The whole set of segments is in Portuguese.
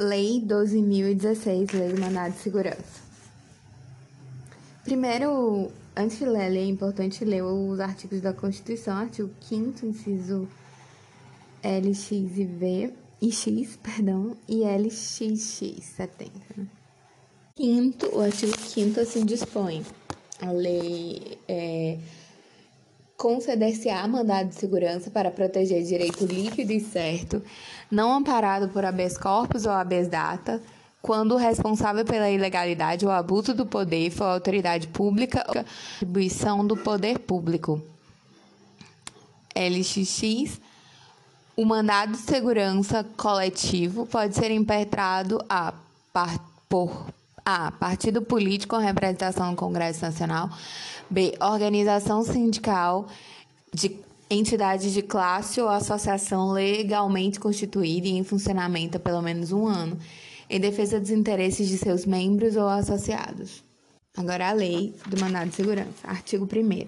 Lei 12.016, Lei do Mandado de Segurança. Primeiro, antes de ler é importante ler os artigos da Constituição, artigo 5 inciso LX e V, e X, perdão, e LXX 70. Né? Quinto, o artigo 5 assim dispõe. A lei é, conceder-se-á mandado de segurança para proteger direito líquido e certo, não amparado por habeas corpus ou habeas data, quando o responsável pela ilegalidade ou abuso do poder for autoridade pública ou atribuição do poder público. LXX o mandado de segurança coletivo pode ser impetrado a, por a. Partido político com representação no Congresso Nacional. B. Organização sindical de entidade de classe ou associação legalmente constituída e em funcionamento há pelo menos um ano, em defesa dos interesses de seus membros ou associados. Agora a lei do mandado de segurança. Artigo 1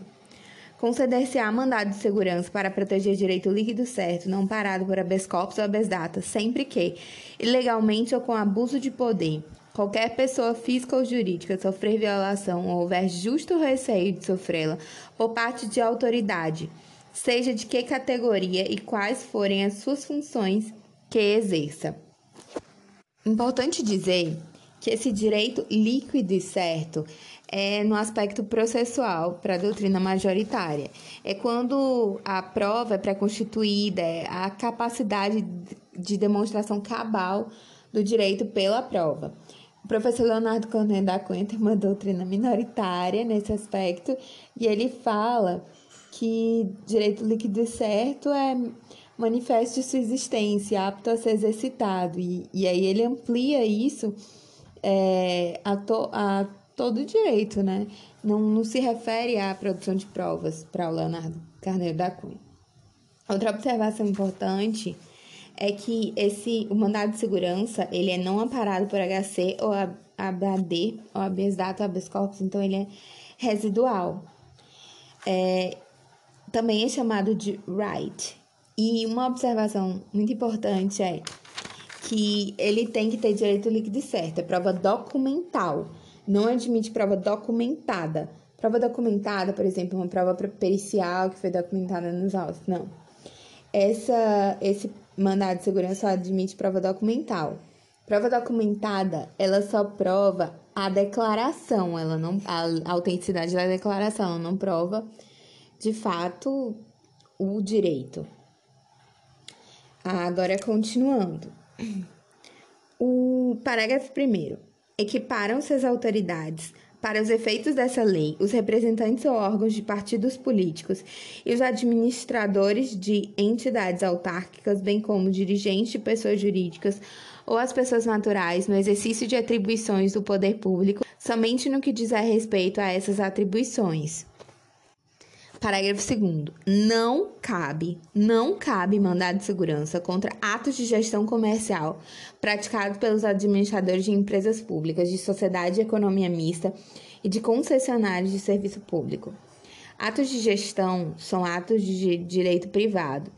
Conceder-se-á mandado de segurança para proteger direito líquido certo, não parado por habeas corpus ou habeas data, sempre que, ilegalmente ou com abuso de poder, Qualquer pessoa física ou jurídica sofrer violação ou houver justo receio de sofrê-la por parte de autoridade, seja de que categoria e quais forem as suas funções que exerça. Importante dizer que esse direito líquido e certo é no aspecto processual para a doutrina majoritária. É quando a prova é pré-constituída, é a capacidade de demonstração cabal do direito pela prova. O professor Leonardo Cornet da Cunha tem uma doutrina minoritária nesse aspecto e ele fala que direito líquido e certo é manifesto de sua existência, apto a ser exercitado. E, e aí ele amplia isso é, a, to, a todo direito, né? Não, não se refere à produção de provas para o Leonardo Carneiro da Cunha. Outra observação importante é que esse o mandado de segurança ele é não amparado por HC ou ABAD ou habeas data ou habeas corpus, então ele é residual. É, também é chamado de right. E uma observação muito importante é que ele tem que ter direito líquido certo, é prova documental, não admite prova documentada. Prova documentada, por exemplo, uma prova pericial que foi documentada nos autos, não. Essa, esse mandado de segurança só admite prova documental. Prova documentada, ela só prova a declaração, ela não a autenticidade da declaração, ela não prova de fato o direito. Agora continuando. O parágrafo primeiro. Equiparam-se as autoridades para os efeitos dessa lei, os representantes ou órgãos de partidos políticos e os administradores de entidades autárquicas, bem como dirigentes de pessoas jurídicas ou as pessoas naturais no exercício de atribuições do poder público, somente no que diz a respeito a essas atribuições. Parágrafo 2 Não cabe, não cabe mandado de segurança contra atos de gestão comercial praticados pelos administradores de empresas públicas, de sociedade de economia mista e de concessionários de serviço público. Atos de gestão são atos de direito privado.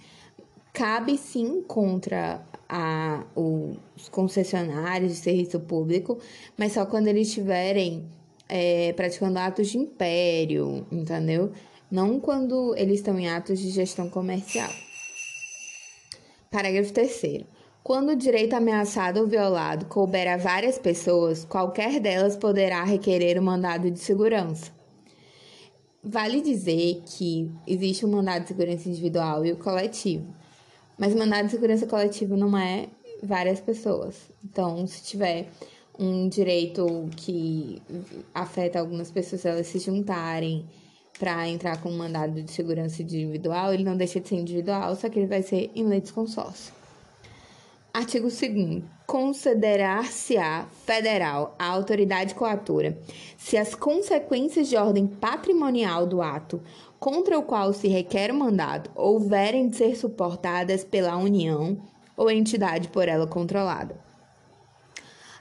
Cabe sim contra a, os concessionários de serviço público, mas só quando eles estiverem é, praticando atos de império, entendeu? Não quando eles estão em atos de gestão comercial. Parágrafo 3. Quando o direito ameaçado ou violado couber a várias pessoas, qualquer delas poderá requerer o um mandado de segurança. Vale dizer que existe o um mandado de segurança individual e o coletivo, mas o mandado de segurança coletivo não é várias pessoas. Então, se tiver um direito que afeta algumas pessoas elas se juntarem para entrar com um mandado de segurança individual, ele não deixa de ser individual, só que ele vai ser em lei de consórcio. Artigo 2 Considerar-se-á federal a autoridade coatora se as consequências de ordem patrimonial do ato contra o qual se requer o mandado houverem de ser suportadas pela União ou entidade por ela controlada.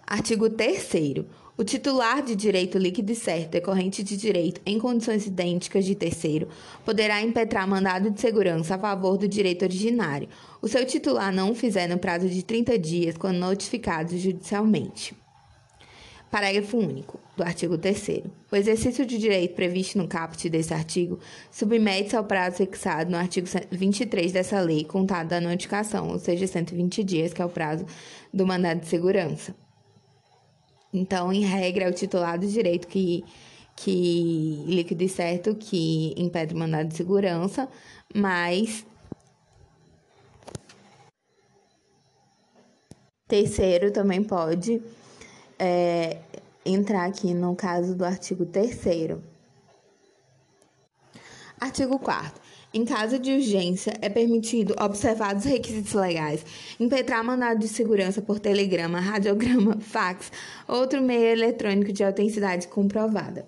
Artigo 3 o titular de direito líquido e certo decorrente de direito em condições idênticas de terceiro poderá impetrar mandado de segurança a favor do direito originário, o seu titular não o fizer no prazo de 30 dias quando notificado judicialmente. Parágrafo único do artigo 3 O exercício de direito previsto no caput desse artigo submete-se ao prazo fixado no artigo 23 dessa lei, contado da notificação, ou seja, 120 dias, que é o prazo do mandado de segurança. Então, em regra, é o titular do direito que, que líquido e certo que impede o mandado de segurança, mas terceiro também pode é, entrar aqui no caso do artigo terceiro. Artigo 4 em caso de urgência, é permitido, observados os requisitos legais, impetrar mandado de segurança por telegrama, radiograma, fax, outro meio eletrônico de autenticidade comprovada.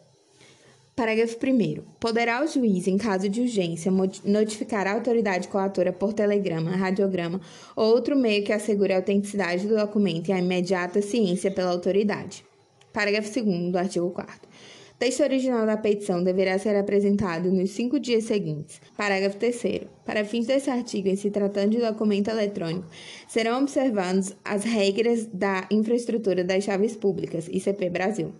Parágrafo 1. Poderá o juiz, em caso de urgência, notificar a autoridade coatora por telegrama, radiograma ou outro meio que assegure a autenticidade do documento e a imediata ciência pela autoridade. Parágrafo 2 do artigo 4 texto original da petição deverá ser apresentado nos cinco dias seguintes. Parágrafo 3. Para fins desse artigo, em se tratando de documento eletrônico, serão observadas as regras da infraestrutura das chaves públicas, ICP Brasil.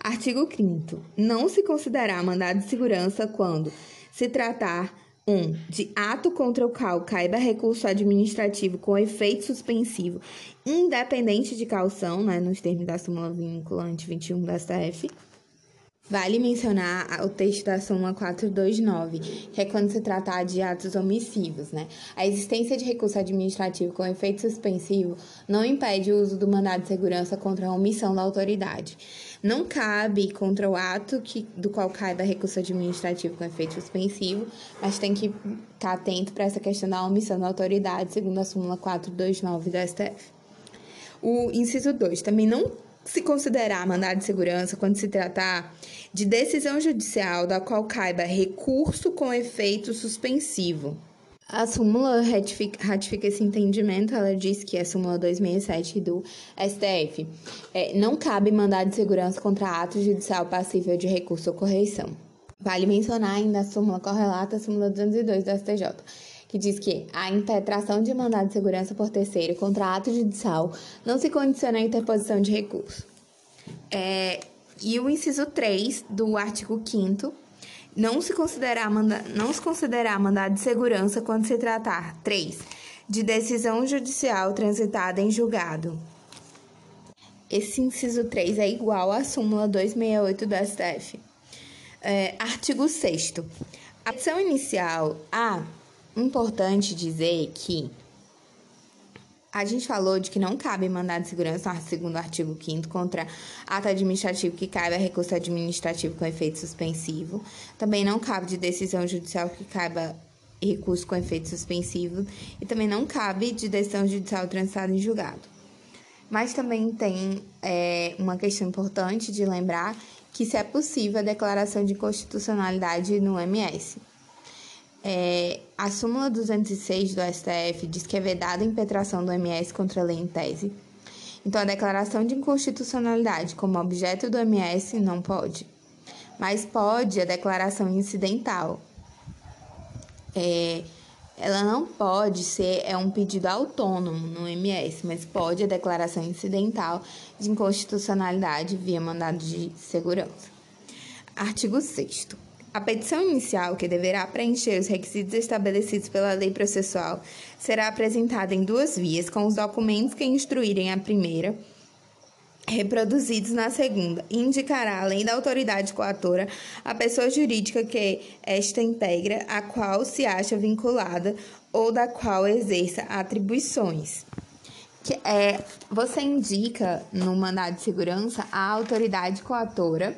Artigo 5. Não se considerará mandado de segurança quando se tratar 1. Um, de ato contra o qual caiba recurso administrativo com efeito suspensivo, independente de calção, né, nos termos da súmula vinculante 21 da STF. Vale mencionar o texto da súmula 429, que é quando se tratar de atos omissivos, né? A existência de recurso administrativo com efeito suspensivo não impede o uso do mandado de segurança contra a omissão da autoridade não cabe contra o ato que, do qual caiba recurso administrativo com efeito suspensivo, mas tem que estar atento para essa questão da omissão da autoridade, segundo a súmula 429 do STF. O inciso 2 também não se considerar mandado de segurança quando se tratar de decisão judicial da qual caiba recurso com efeito suspensivo. A súmula ratifica, ratifica, esse entendimento, ela diz que a súmula 267 do STF é, não cabe mandado de segurança contra ato judicial passível de recurso ou correição. Vale mencionar ainda a súmula correlata, a súmula 202 do STJ, que diz que a impetração de mandado de segurança por terceiro contra ato judicial não se condiciona à interposição de recurso. É, e o inciso 3 do artigo 5 não se considerar, manda, não se considerar mandado de segurança quando se tratar 3. De decisão judicial transitada em julgado. Esse inciso 3 é igual à súmula 268 do STF. É, artigo 6 A petição inicial A, importante dizer que a gente falou de que não cabe mandado de segurança, segundo o artigo 5 contra ato administrativo que caiba recurso administrativo com efeito suspensivo. Também não cabe de decisão judicial que caiba recurso com efeito suspensivo. E também não cabe de decisão judicial transitada em julgado. Mas também tem é, uma questão importante de lembrar que se é possível a declaração de constitucionalidade no MS. É, a súmula 206 do STF diz que é vedada a impetração do MS contra a lei em tese. Então, a declaração de inconstitucionalidade como objeto do MS não pode. Mas pode a declaração incidental. É, ela não pode ser é um pedido autônomo no MS, mas pode a declaração incidental de inconstitucionalidade via mandado de segurança. Artigo 6 a petição inicial, que deverá preencher os requisitos estabelecidos pela lei processual, será apresentada em duas vias, com os documentos que instruírem a primeira reproduzidos na segunda, e indicará, além da autoridade coatora, a pessoa jurídica que esta integra, a qual se acha vinculada ou da qual exerça atribuições. Que é, você indica no mandado de segurança a autoridade coatora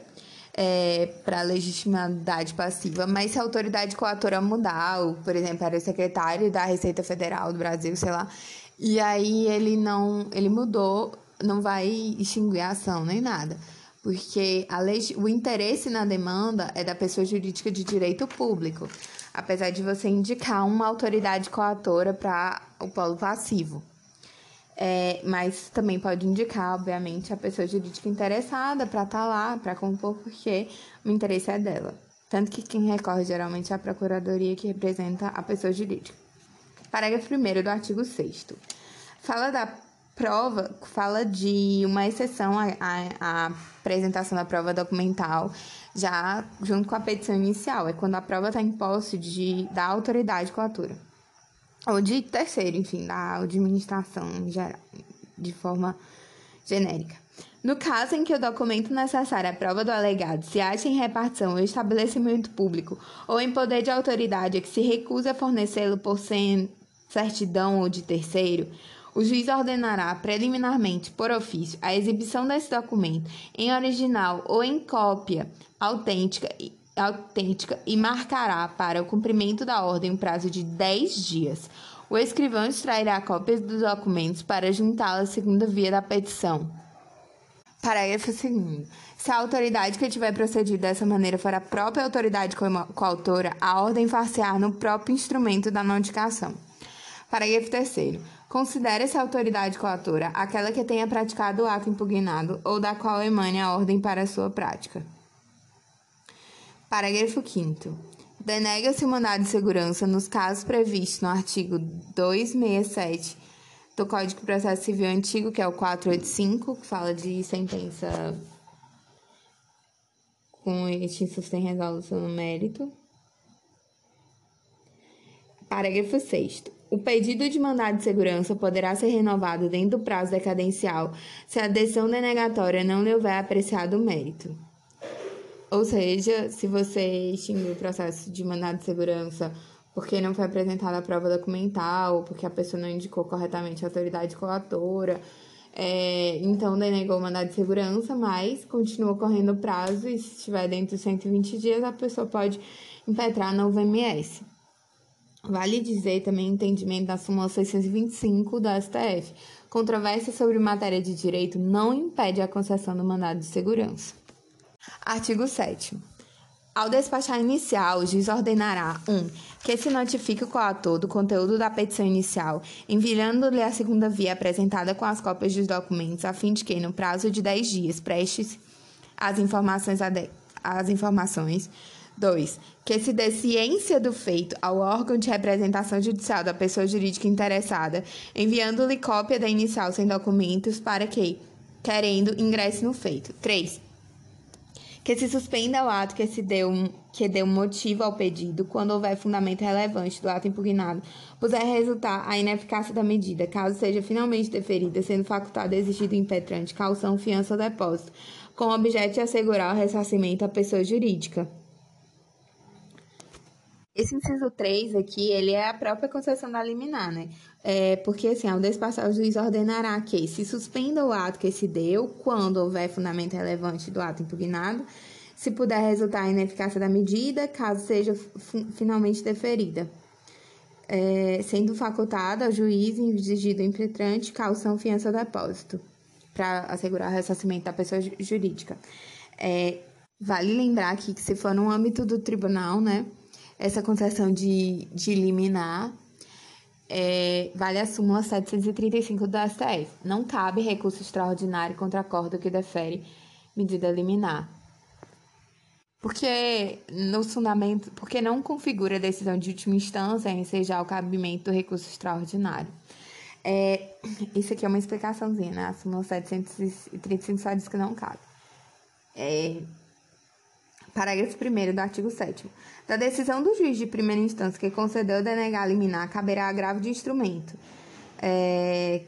é, para legitimidade passiva, mas se a autoridade coatora mudar, ou, por exemplo, era o secretário da Receita Federal do Brasil, sei lá, e aí ele não, ele mudou, não vai extinguir a ação nem nada, porque a lei, o interesse na demanda é da pessoa jurídica de direito público, apesar de você indicar uma autoridade coatora para o polo passivo. É, mas também pode indicar, obviamente, a pessoa jurídica interessada para estar tá lá, para compor, porque o interesse é dela. Tanto que quem recorre geralmente é a procuradoria que representa a pessoa jurídica. Parágrafo 1 do artigo 6. Fala da prova, fala de uma exceção à, à, apresentação da prova documental, já junto com a petição inicial. É quando a prova está em posse de, da autoridade coatora ou de terceiro, enfim, da administração em geral, de forma genérica. No caso em que o documento necessário à prova do alegado se acha em repartição ou estabelecimento público ou em poder de autoridade que se recusa a fornecê-lo por certidão ou de terceiro, o juiz ordenará preliminarmente, por ofício, a exibição desse documento em original ou em cópia autêntica autêntica e marcará para o cumprimento da ordem um prazo de 10 dias. O escrivão extrairá cópias dos documentos para juntá-la à segunda via da petição. Parágrafo 2. Se a autoridade que tiver procedido dessa maneira for a própria autoridade coautora, a ordem far-se-á no próprio instrumento da notificação. Parágrafo 3. Considere-se a autoridade coautora aquela que tenha praticado o ato impugnado ou da qual emane a ordem para sua prática. Parágrafo 5. Denega-se o mandado de segurança nos casos previstos no artigo 267 do Código de Processo Civil Antigo, que é o 485, que fala de sentença com extinção sem resolução no mérito. Parágrafo 6. O pedido de mandado de segurança poderá ser renovado dentro do prazo decadencial se a decisão denegatória não lhe houver apreciado o mérito. Ou seja, se você extinguiu o processo de mandado de segurança porque não foi apresentada a prova documental, porque a pessoa não indicou corretamente a autoridade coatora, é, então denegou o mandado de segurança, mas continua correndo o prazo e se estiver dentro de 120 dias, a pessoa pode impetrar no VMS. Vale dizer também entendimento da súmula 625 da STF. Controvérsia sobre matéria de direito não impede a concessão do mandado de segurança. Artigo 7. Ao despachar inicial, o juiz ordenará 1. Um, que se notifique o coautor do conteúdo da petição inicial, enviando-lhe a segunda via apresentada com as cópias dos documentos, a fim de que, no prazo de 10 dias, preste as informações. As informações 2. Que se dê ciência do feito ao órgão de representação judicial da pessoa jurídica interessada, enviando-lhe cópia da inicial sem documentos para que, querendo, ingresse no feito. 3 que se suspenda o ato que se deu que deu motivo ao pedido quando houver fundamento relevante do ato impugnado, puder resultar a ineficácia da medida, caso seja finalmente deferida, sendo facultado exigido impetrante, calção, fiança ou depósito, com o objeto de assegurar o ressarcimento à pessoa jurídica. Esse inciso 3 aqui, ele é a própria concessão da liminar, né? É, porque, assim, ao despassar, o juiz ordenará que se suspenda o ato que se deu, quando houver fundamento relevante do ato impugnado, se puder resultar em ineficácia da medida, caso seja finalmente deferida. É, sendo facultada ao juiz exigido impetrante, calção, fiança ou depósito, para assegurar o ressarcimento da pessoa jurídica. É, vale lembrar aqui que se for no âmbito do tribunal, né, essa concessão de, de liminar é, vale a súmula 735 do STF. Não cabe recurso extraordinário contra acordo que defere medida liminar. Porque no fundamento, porque não configura decisão de última instância em ensejar o cabimento do recurso extraordinário. É, isso aqui é uma explicaçãozinha, né? A súmula 735 só diz que não cabe. É, Parágrafo 1 do artigo 7 Da decisão do juiz de primeira instância que concedeu denegar liminar, caberá agravo de instrumento. É...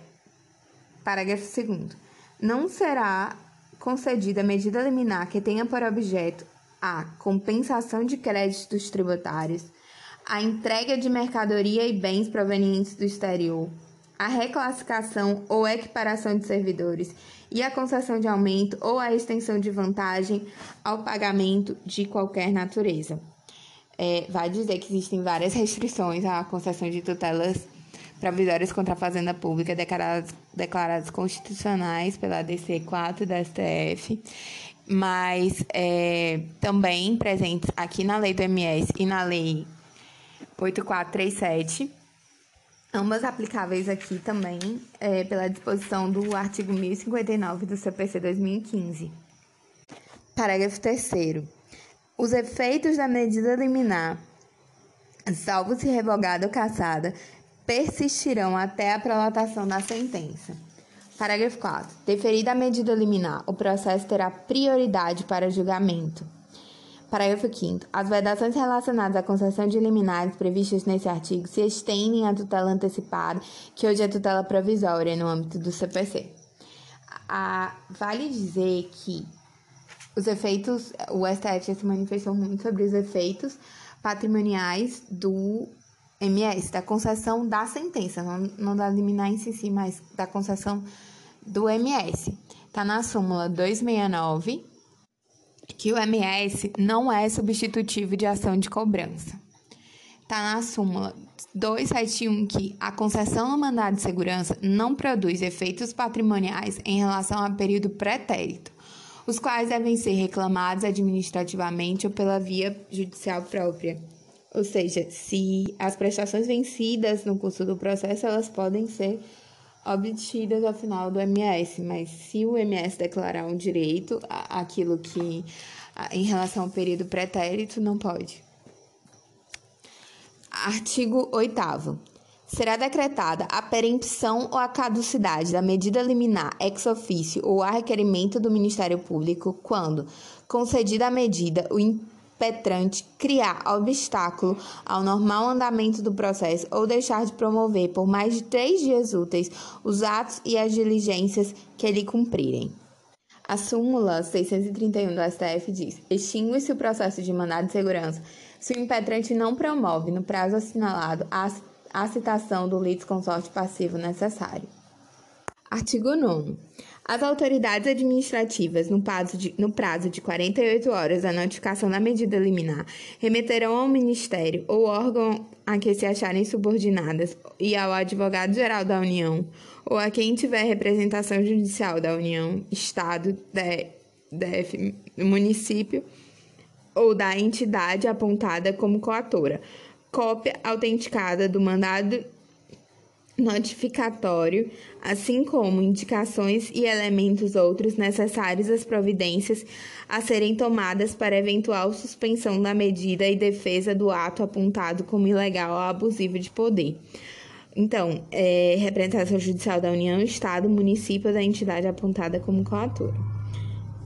Parágrafo 2 Não será concedida medida liminar que tenha por objeto a compensação de créditos tributários, a entrega de mercadoria e bens provenientes do exterior, a reclassificação ou equiparação de servidores e a concessão de aumento ou a extensão de vantagem ao pagamento de qualquer natureza. É, vai dizer que existem várias restrições à concessão de tutelas provisórias contra a fazenda pública declaradas, declaradas constitucionais pela DC 4 da STF, mas é, também presentes aqui na lei do MS e na lei 8437 ambas aplicáveis aqui também é, pela disposição do artigo 1059 do CPC 2015. Parágrafo 3. Os efeitos da medida liminar, salvo se revogada ou cassada, persistirão até a prolatação da sentença. Parágrafo 4. Deferida a medida liminar, o processo terá prioridade para julgamento. Parágrafo 5. As vedações relacionadas à concessão de liminares previstas nesse artigo se estendem à tutela antecipada, que hoje é tutela provisória no âmbito do CPC. A, vale dizer que os efeitos, o STF se manifestou muito sobre os efeitos patrimoniais do MS, da concessão da sentença, não, não da liminar em si, mas da concessão do MS. Está na súmula 269, que o MS não é substitutivo de ação de cobrança. Está na súmula 271 que a concessão no mandado de segurança não produz efeitos patrimoniais em relação a período pretérito, os quais devem ser reclamados administrativamente ou pela via judicial própria. Ou seja, se as prestações vencidas no curso do processo, elas podem ser obtidas ao final do MS, mas se o MS declarar um direito, aquilo que em relação ao período pretérito não pode. Artigo 8 Será decretada a perempção ou a caducidade da medida liminar ex officio ou a requerimento do Ministério Público quando, concedida a medida, o petrante criar obstáculo ao normal andamento do processo ou deixar de promover por mais de três dias úteis os atos e as diligências que lhe cumprirem. A súmula 631 do STF diz: extingue-se o processo de mandado de segurança se o impetrante não promove, no prazo assinalado, a, a citação do litisconsorte passivo necessário. Artigo 9. As autoridades administrativas, no prazo, de, no prazo de 48 horas da notificação da medida liminar, remeterão ao Ministério ou órgão a que se acharem subordinadas e ao Advogado-Geral da União ou a quem tiver representação judicial da União, Estado, DF, município ou da entidade apontada como coatora, cópia autenticada do mandado notificatório, assim como indicações e elementos outros necessários às providências a serem tomadas para eventual suspensão da medida e defesa do ato apontado como ilegal ou abusivo de poder. Então, é, representação judicial da União, Estado, município da entidade apontada como coatora.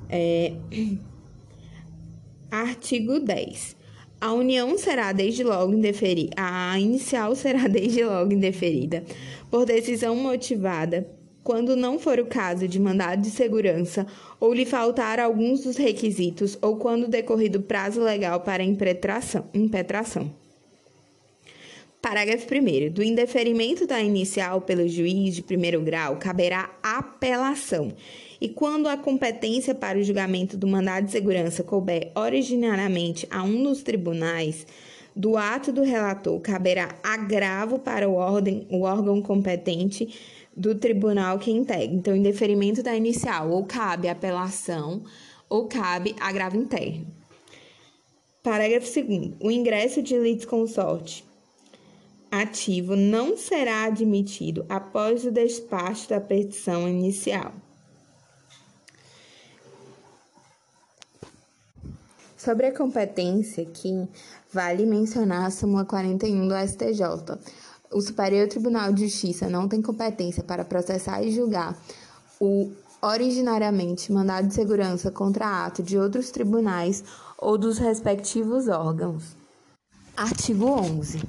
É, artigo 10. A união será desde logo indeferida. A inicial será desde logo indeferida por decisão motivada, quando não for o caso de mandado de segurança ou lhe faltar alguns dos requisitos ou quando decorrido prazo legal para impetração. impetração. Parágrafo 1. Do indeferimento da inicial pelo juiz de primeiro grau caberá apelação e quando a competência para o julgamento do mandado de segurança couber originariamente a um dos tribunais, do ato do relator caberá agravo para o órgão, o órgão competente do tribunal que integra. Então, em deferimento da inicial, ou cabe apelação, ou cabe agravo interno. Parágrafo 2. O ingresso de litisconsorte ativo não será admitido após o despacho da petição inicial. Sobre a competência, aqui vale mencionar a súmula 41 do STJ. O Superior Tribunal de Justiça não tem competência para processar e julgar o originariamente mandado de segurança contra ato de outros tribunais ou dos respectivos órgãos. Artigo 11.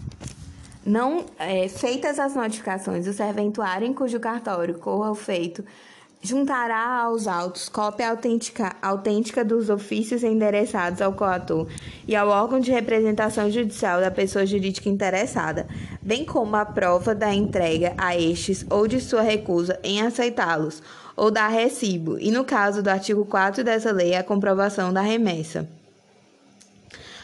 Não é, feitas as notificações, o serventuário em cujo cartório corra o feito juntará aos autos cópia autêntica, autêntica dos ofícios endereçados ao coator e ao órgão de representação judicial da pessoa jurídica interessada, bem como a prova da entrega a estes ou de sua recusa em aceitá-los, ou da recibo, e no caso do artigo 4 dessa lei, a comprovação da remessa.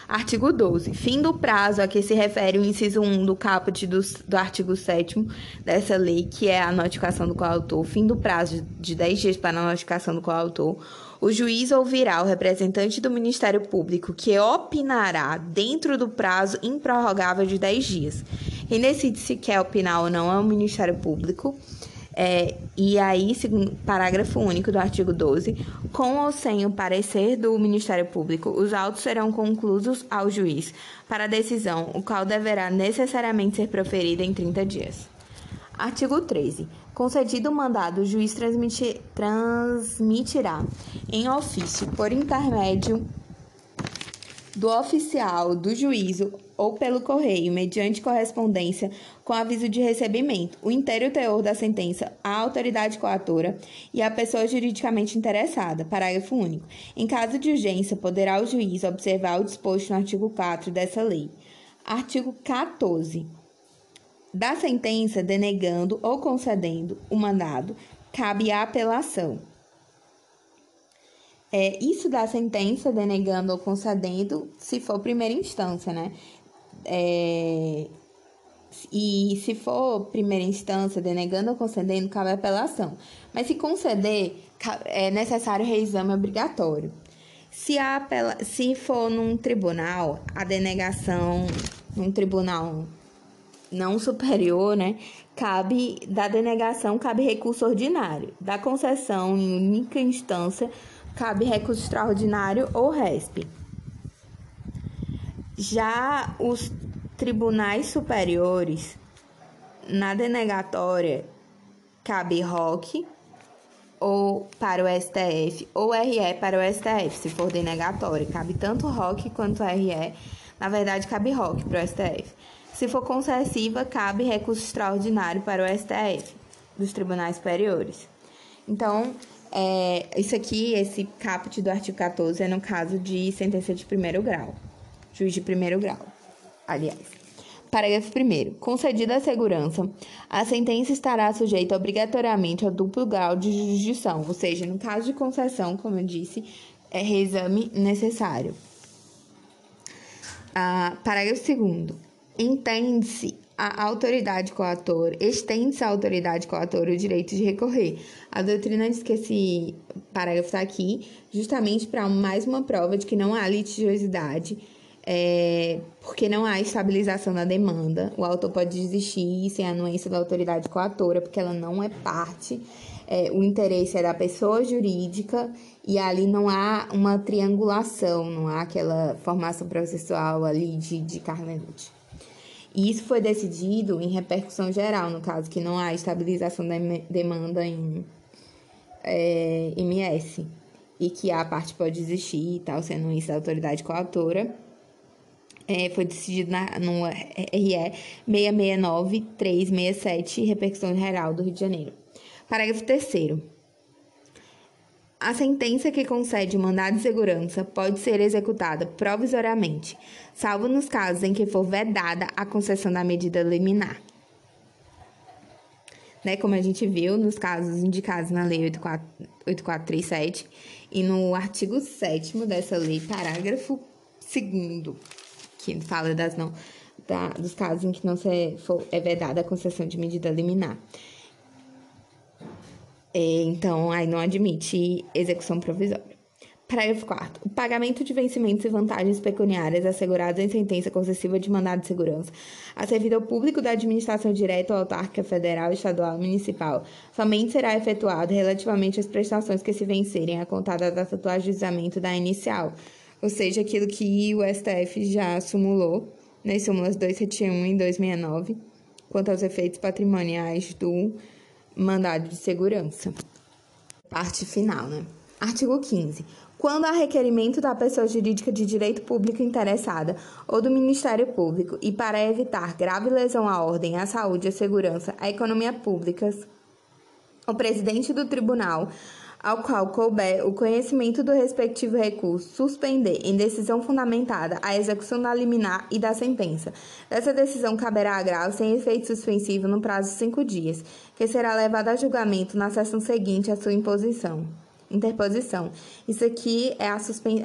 Artigo 12. Fim do prazo a que se refere o inciso 1 do caput do, do artigo 7 dessa lei, que é a notificação do coautor. Fim do prazo de 10 dias para a notificação do coautor. O juiz ouvirá o representante do Ministério Público, que opinará dentro do prazo improrrogável de 10 dias. Quem decide se quer opinar ou não é o Ministério Público. É, e aí, segundo parágrafo único do artigo 12, com ou sem o parecer do Ministério Público, os autos serão conclusos ao juiz para decisão, o qual deverá necessariamente ser proferida em 30 dias. Artigo 13. Concedido o mandado, o juiz transmitirá em ofício, por intermédio do oficial do juízo ou pelo correio, mediante correspondência com aviso de recebimento, o inteiro teor da sentença à autoridade coatora e à pessoa juridicamente interessada. Parágrafo único. Em caso de urgência, poderá o juiz observar o disposto no artigo 4 dessa lei. Artigo 14. Da sentença denegando ou concedendo o mandado, cabe a apelação. É, isso da sentença denegando ou concedendo, se for primeira instância, né? É, e se for primeira instância, denegando ou concedendo, cabe apelação. Mas se conceder, é necessário reexame obrigatório. Se, a apela, se for num tribunal, a denegação num tribunal não superior, né? Cabe da denegação cabe recurso ordinário, da concessão em única instância cabe recurso extraordinário ou RESP. Já os tribunais superiores, na denegatória, cabe ROC ou para o STF ou RE para o STF, se for denegatória. Cabe tanto ROC quanto RE. Na verdade, cabe ROC para o STF. Se for concessiva, cabe recurso extraordinário para o STF, dos tribunais superiores. Então, é, isso aqui, esse caput do artigo 14, é no caso de sentença de primeiro grau. Juiz de primeiro grau, aliás. Parágrafo 1. Concedida a segurança, a sentença estará sujeita obrigatoriamente ao duplo grau de jurisdição, ou seja, no caso de concessão, como eu disse, é reexame necessário. Ah, parágrafo 2. Entende-se a autoridade coatora, estende-se à autoridade coatora o direito de recorrer. A doutrina diz que esse parágrafo está aqui justamente para mais uma prova de que não há litigiosidade, é, porque não há estabilização da demanda. O autor pode desistir sem a anuência da autoridade coatora, porque ela não é parte. É, o interesse é da pessoa jurídica e ali não há uma triangulação, não há aquela formação processual ali de, de Carmenute. E isso foi decidido em repercussão geral, no caso que não há estabilização da demanda em é, MS e que a parte pode existir e tal, sendo isso da autoridade coautora. É, foi decidido na, no RE 669-367, repercussão geral do Rio de Janeiro. Parágrafo 3 a sentença que concede mandado de segurança pode ser executada provisoriamente, salvo nos casos em que for vedada a concessão da medida liminar. Né, como a gente viu nos casos indicados na Lei 8437 e no artigo 7 dessa lei, parágrafo 2, que fala das não, da, dos casos em que não se for, é vedada a concessão de medida liminar. É, então, aí não admite execução provisória. Parágrafo 4. O pagamento de vencimentos e vantagens pecuniárias assegurados em sentença concessiva de mandado de segurança a servido ao público da administração direta ou autárquica federal, estadual municipal somente será efetuado relativamente às prestações que se vencerem a contar da data do ajuizamento da inicial, ou seja, aquilo que o STF já sumulou nas súmulas 271 e 269 quanto aos efeitos patrimoniais do mandado de segurança. Parte final, né? Artigo 15. Quando há requerimento da pessoa jurídica de direito público interessada ou do Ministério Público e para evitar grave lesão à ordem, à saúde, à segurança, à economia públicas, o presidente do tribunal ao qual couber o conhecimento do respectivo recurso, suspender, em decisão fundamentada, a execução da liminar e da sentença. Dessa decisão caberá agravo sem efeito suspensivo no prazo de cinco dias, que será levado a julgamento na sessão seguinte à sua imposição. Interposição. Isso aqui é a,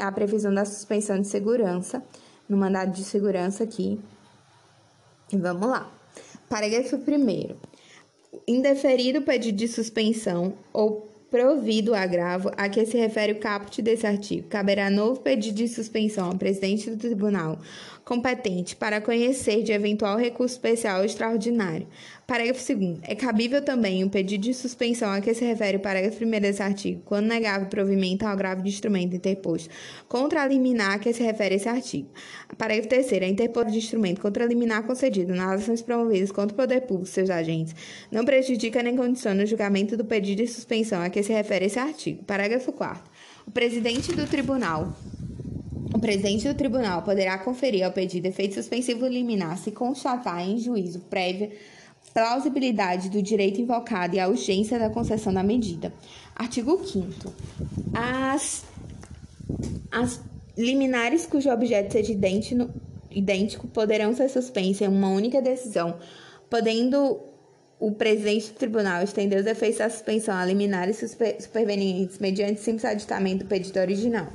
a previsão da suspensão de segurança, no mandado de segurança aqui. E vamos lá. Parágrafo 1. Indeferido pedido de suspensão ou Provido o agravo a que se refere o caput desse artigo, caberá novo pedido de suspensão ao presidente do tribunal competente para conhecer de eventual recurso especial extraordinário. Parágrafo 2. É cabível também o pedido de suspensão a que se refere o parágrafo 1 desse artigo, quando negável provimento ao grave de instrumento interposto contra a liminar a que se refere esse artigo. Parágrafo 3. É interposto de instrumento contra a liminar concedido nas ações promovidas contra o poder público e seus agentes não prejudica nem condiciona o julgamento do pedido de suspensão a que se refere esse artigo. Parágrafo 4. O presidente do tribunal o presidente do tribunal poderá conferir ao pedido efeito suspensivo liminar se constatar em juízo prévia plausibilidade do direito invocado e a urgência da concessão da medida. Artigo 5 As, as liminares cujo objeto seja idêntico, idêntico poderão ser suspensas em uma única decisão, podendo o presidente do tribunal estender os efeitos da suspensão a liminares supervenientes mediante simples aditamento do pedido original.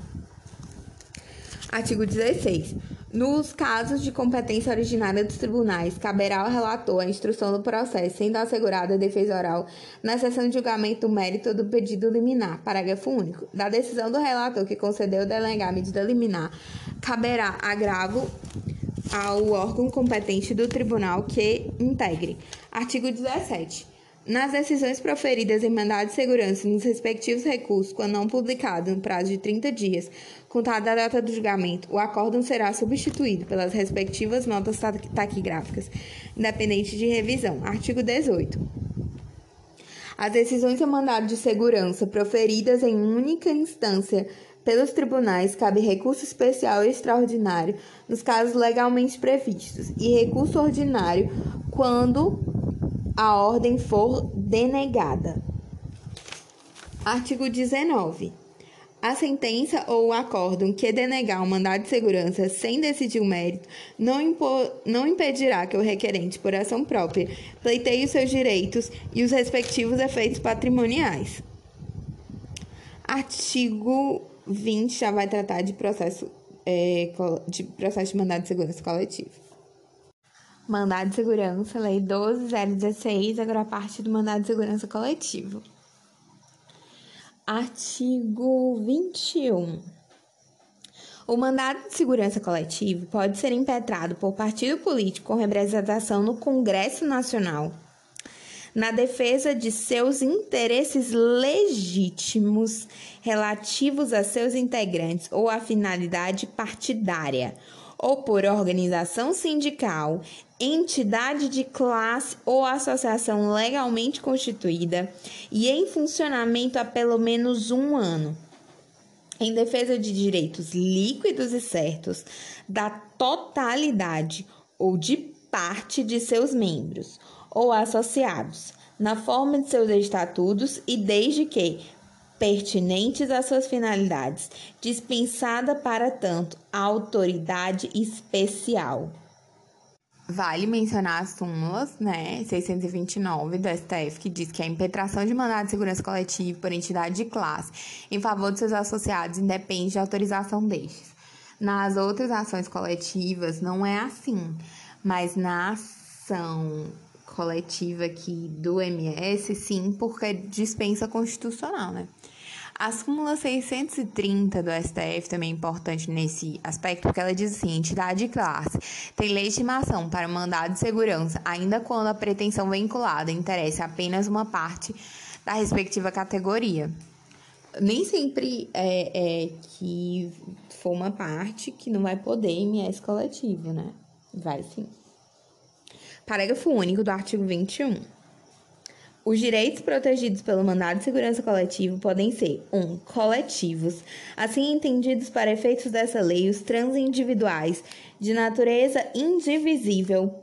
Artigo 16. Nos casos de competência originária dos tribunais, caberá ao relator a instrução do processo, sendo assegurada a defesa oral na sessão de julgamento do mérito do pedido liminar. Parágrafo único. Da decisão do relator que concedeu delegar a medida liminar, caberá agravo ao órgão competente do tribunal que integre. Artigo 17. Nas decisões proferidas em mandado de segurança nos respectivos recursos, quando não publicado no prazo de 30 dias, contada a data do julgamento, o acórdão será substituído pelas respectivas notas taquigráficas, independente de revisão. Artigo 18. As decisões em mandado de segurança proferidas em única instância pelos tribunais cabe recurso especial e extraordinário nos casos legalmente previstos e recurso ordinário quando a ordem for denegada. Artigo 19. A sentença ou o acórdão que denegar o mandado de segurança sem decidir o mérito não, impor, não impedirá que o requerente, por ação própria, pleiteie os seus direitos e os respectivos efeitos patrimoniais. Artigo 20 já vai tratar de processo, é, de processo de mandado de segurança coletivo. Mandado de Segurança, Lei 12.016, agora parte do Mandado de Segurança Coletivo. Artigo 21. O mandado de segurança coletivo pode ser impetrado por partido político com representação no Congresso Nacional na defesa de seus interesses legítimos relativos a seus integrantes ou à finalidade partidária ou por organização sindical, entidade de classe ou associação legalmente constituída e em funcionamento há pelo menos um ano, em defesa de direitos líquidos e certos da totalidade ou de parte de seus membros ou associados, na forma de seus estatutos e desde que pertinentes às suas finalidades, dispensada para tanto a autoridade especial. Vale mencionar as súmulas, né, 629 do STF, que diz que a impetração de mandado de segurança coletivo por entidade de classe em favor de seus associados independe de autorização destes. Nas outras ações coletivas não é assim, mas na ação coletiva aqui do MS, sim, porque dispensa constitucional, né? A súmula 630 do STF também é importante nesse aspecto, porque ela diz assim: entidade de classe tem legitimação para mandado de segurança, ainda quando a pretensão vinculada interessa apenas uma parte da respectiva categoria. Nem sempre é, é que for uma parte que não vai poder MS coletivo, né? Vai sim. Parágrafo único do artigo 21. Os direitos protegidos pelo mandado de segurança coletivo podem ser 1. Um, coletivos, assim entendidos para efeitos dessa lei os transindividuais de natureza indivisível,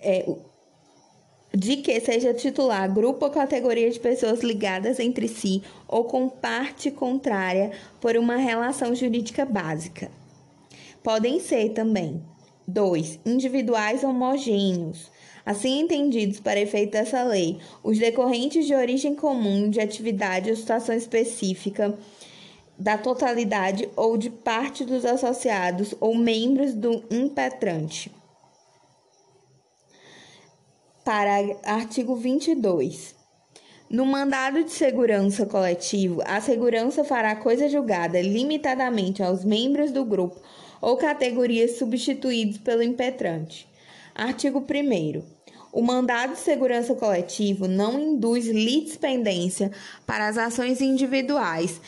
é, de que seja titular grupo ou categoria de pessoas ligadas entre si ou com parte contrária por uma relação jurídica básica. Podem ser também 2. Individuais homogêneos, assim entendidos para efeito dessa lei, os decorrentes de origem comum de atividade ou situação específica da totalidade ou de parte dos associados ou membros do impetrante. Para artigo 22. No mandado de segurança coletivo, a segurança fará coisa julgada limitadamente aos membros do grupo ou categorias substituídos pelo impetrante. Artigo 1. O mandado de segurança coletivo não induz litispendência para as ações individuais,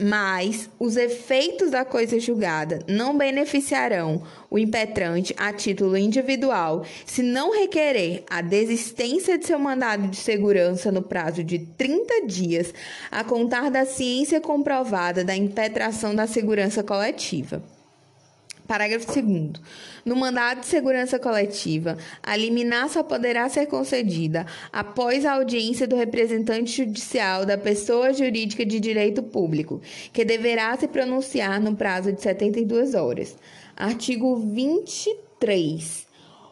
mas os efeitos da coisa julgada não beneficiarão o impetrante a título individual se não requerer a desistência de seu mandado de segurança no prazo de 30 dias a contar da ciência comprovada da impetração da segurança coletiva. Parágrafo 2. No mandado de segurança coletiva, a liminar só poderá ser concedida após a audiência do representante judicial da pessoa jurídica de direito público, que deverá se pronunciar no prazo de 72 horas. Artigo 23.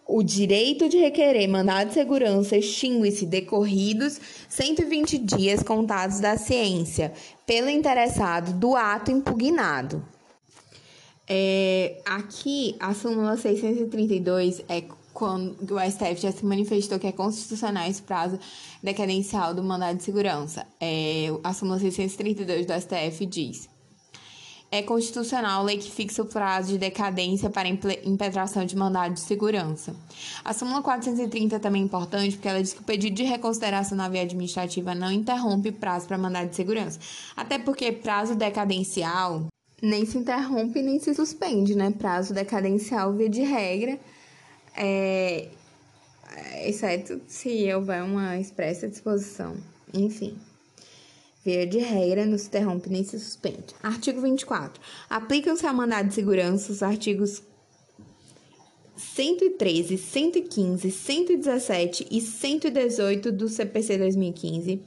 O direito de requerer mandado de segurança extingue-se decorridos 120 dias contados da ciência pelo interessado do ato impugnado. É, aqui, a súmula 632 é quando o STF já se manifestou que é constitucional esse prazo decadencial do mandado de segurança. É, a súmula 632 do STF diz: é constitucional lei que fixa o prazo de decadência para impetração de mandado de segurança. A súmula 430 também é importante porque ela diz que o pedido de reconsideração na via administrativa não interrompe prazo para mandado de segurança. Até porque prazo decadencial nem se interrompe nem se suspende, né? Prazo decadencial, via de regra, é, exceto se houver uma expressa disposição. Enfim. Via de regra, não se interrompe nem se suspende. Artigo 24. Aplicam-se a mandado de segurança os artigos 113, 115, 117 e 118 do CPC 2015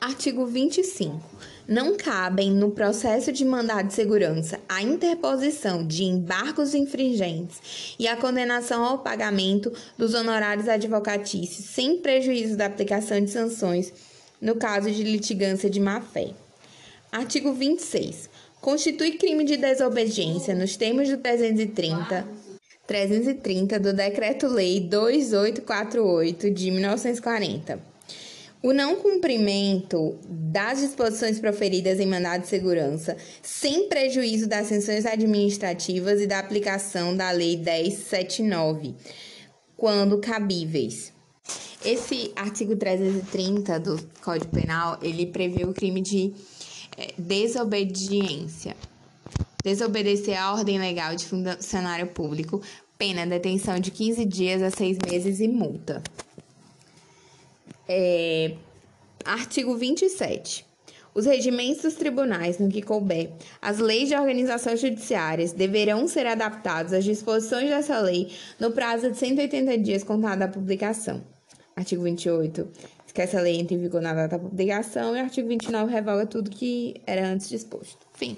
Artigo 25. Não cabem no processo de mandado de segurança a interposição de embargos infringentes e a condenação ao pagamento dos honorários advocatícios sem prejuízo da aplicação de sanções no caso de litigância de má-fé. Artigo 26. Constitui crime de desobediência nos termos do 330 330 do Decreto-Lei 2848 de 1940 o não cumprimento das disposições proferidas em mandado de segurança, sem prejuízo das sanções administrativas e da aplicação da Lei 1079, quando cabíveis. Esse artigo 330 do Código Penal, ele prevê o crime de é, desobediência. Desobedecer à ordem legal de funcionário público, pena detenção de 15 dias a 6 meses e multa. É, artigo 27. Os regimentos dos tribunais, no que couber, as leis de organização judiciárias deverão ser adaptados às disposições dessa lei no prazo de 180 dias contado da publicação. Artigo 28. Que essa lei entre em vigor na data da publicação e artigo 29 revoga tudo que era antes disposto. Fim.